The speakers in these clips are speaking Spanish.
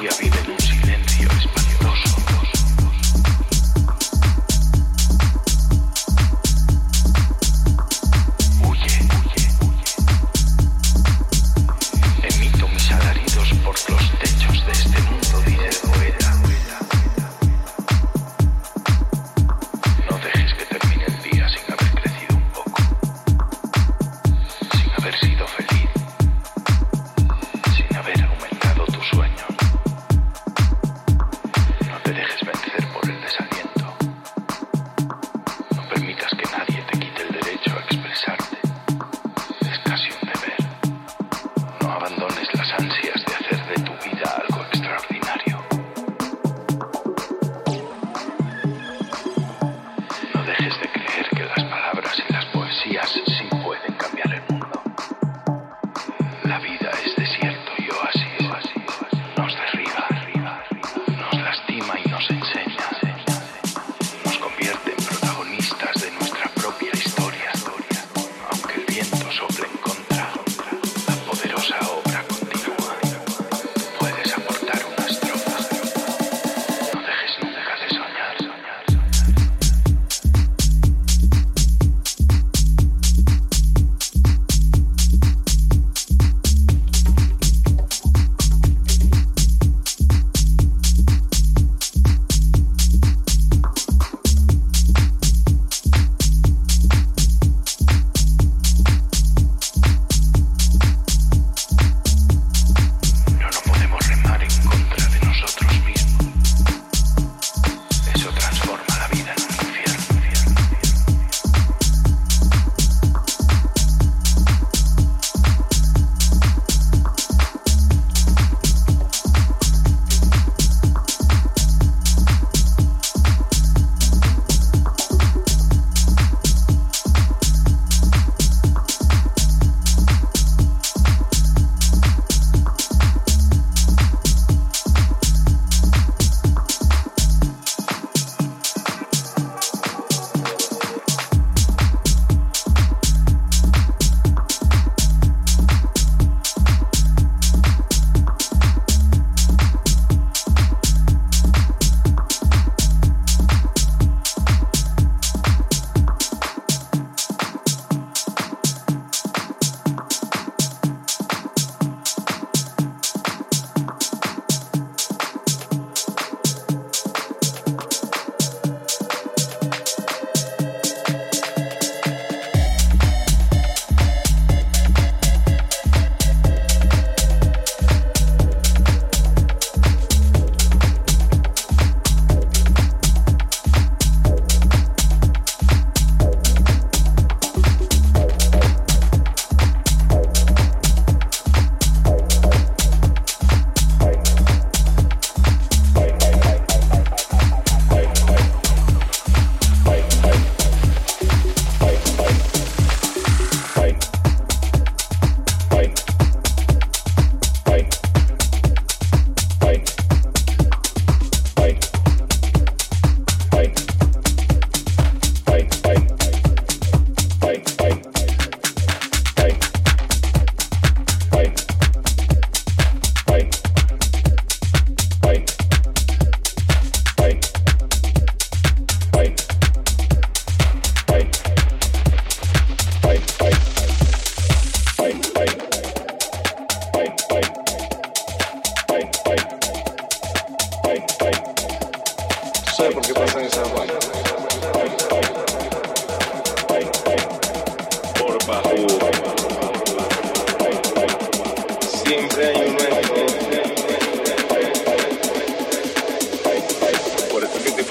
Yeah. vida en un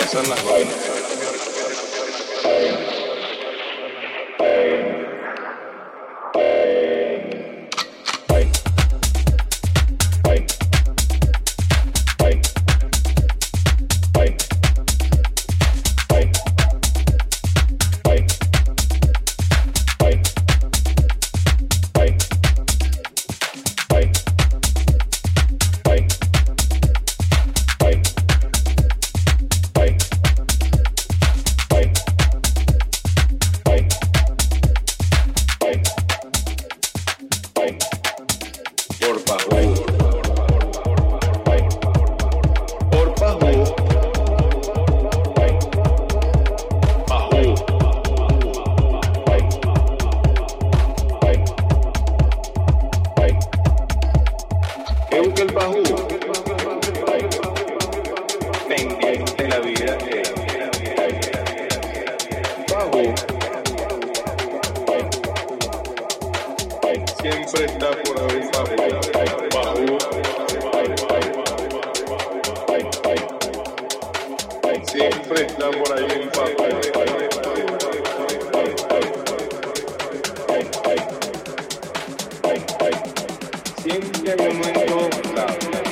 son las. Every woman goes without.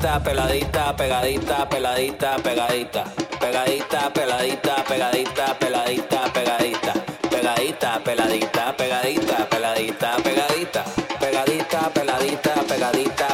peladita, peladita, pegadita, peladita, pegadita, pegadita, peladita, pegadita, peladita, pegadita, pegadita, peladita, pegadita, peladita, pegadita, pegadita, peladita, pegadita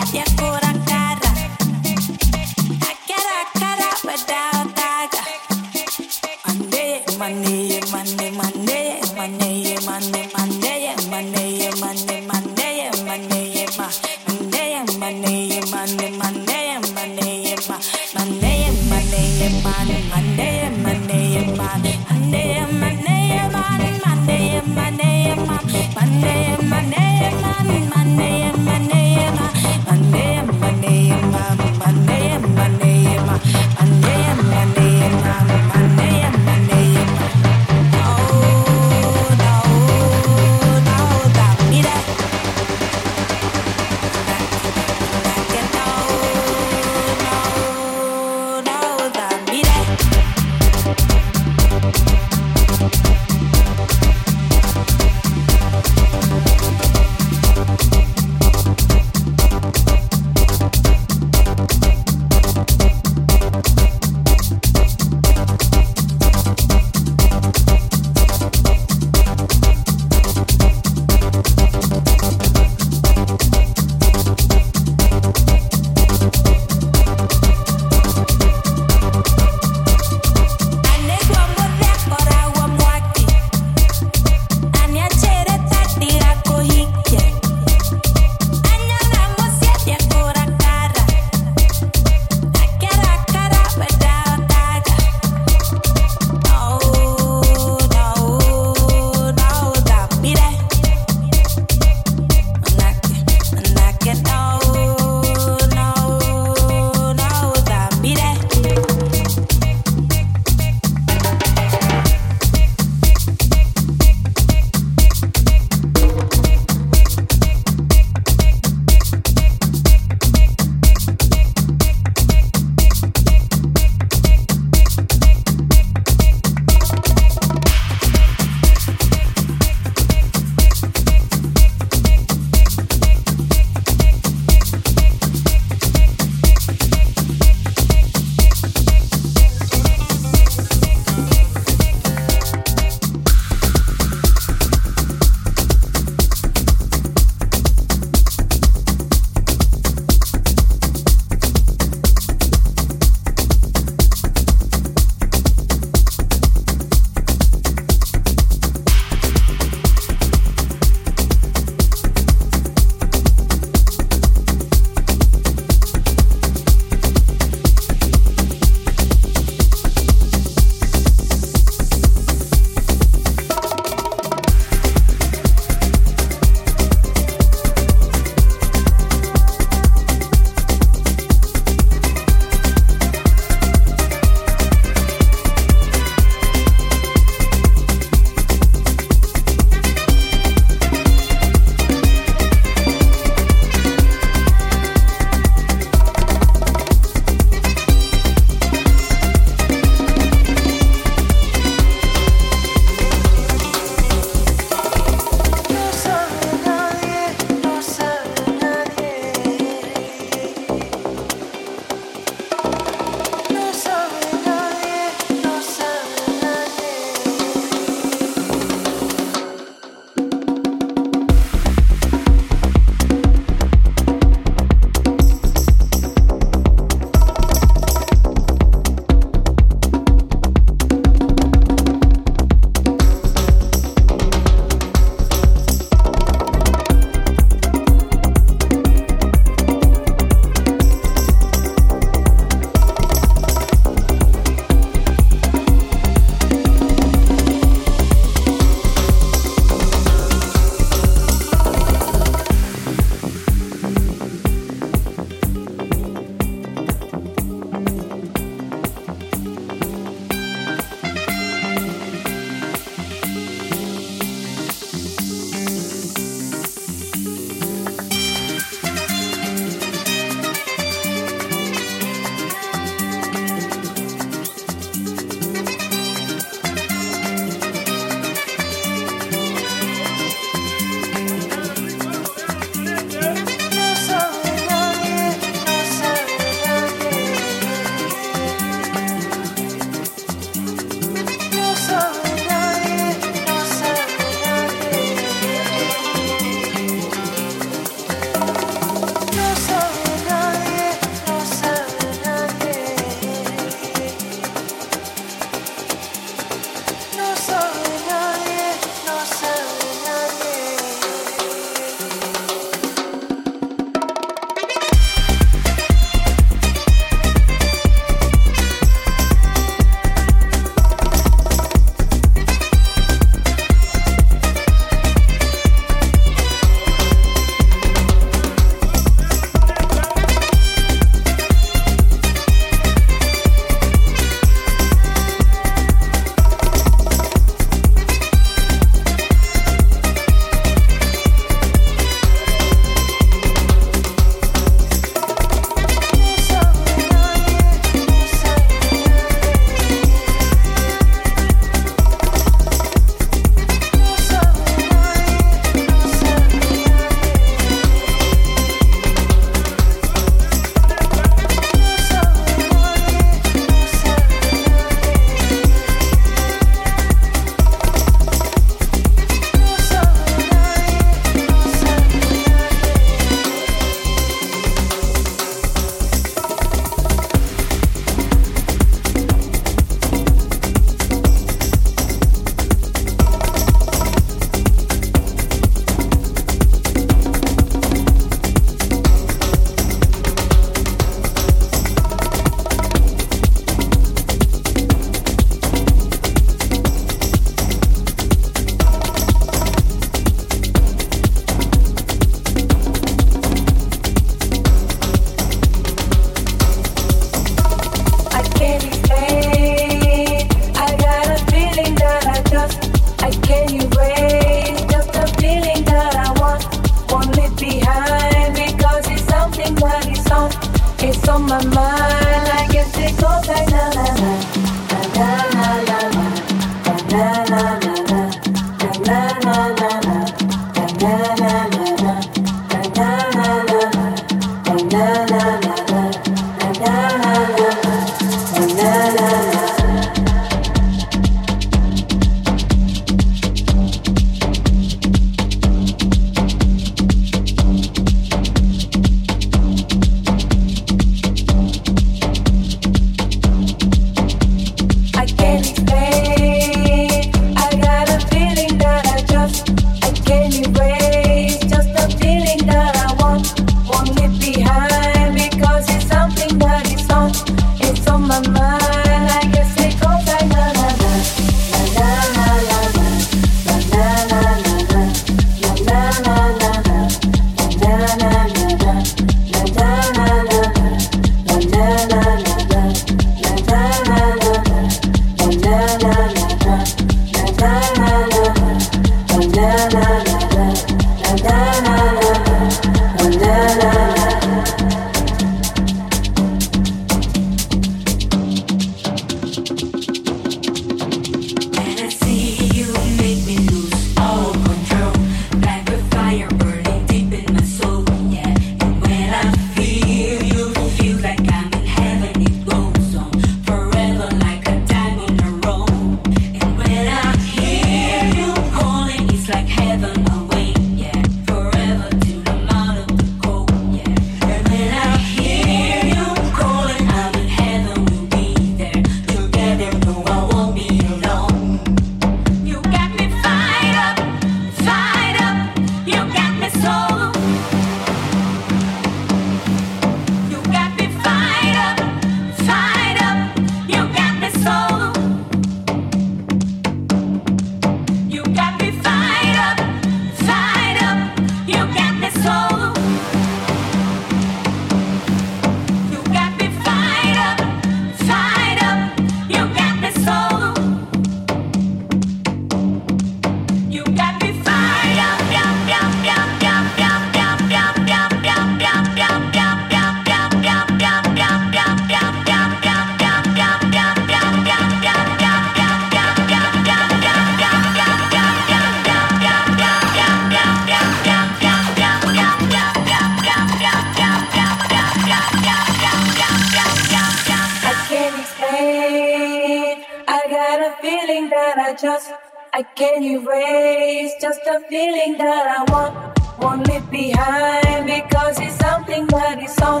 won't leave behind because it's something that is on,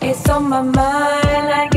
it's on my mind like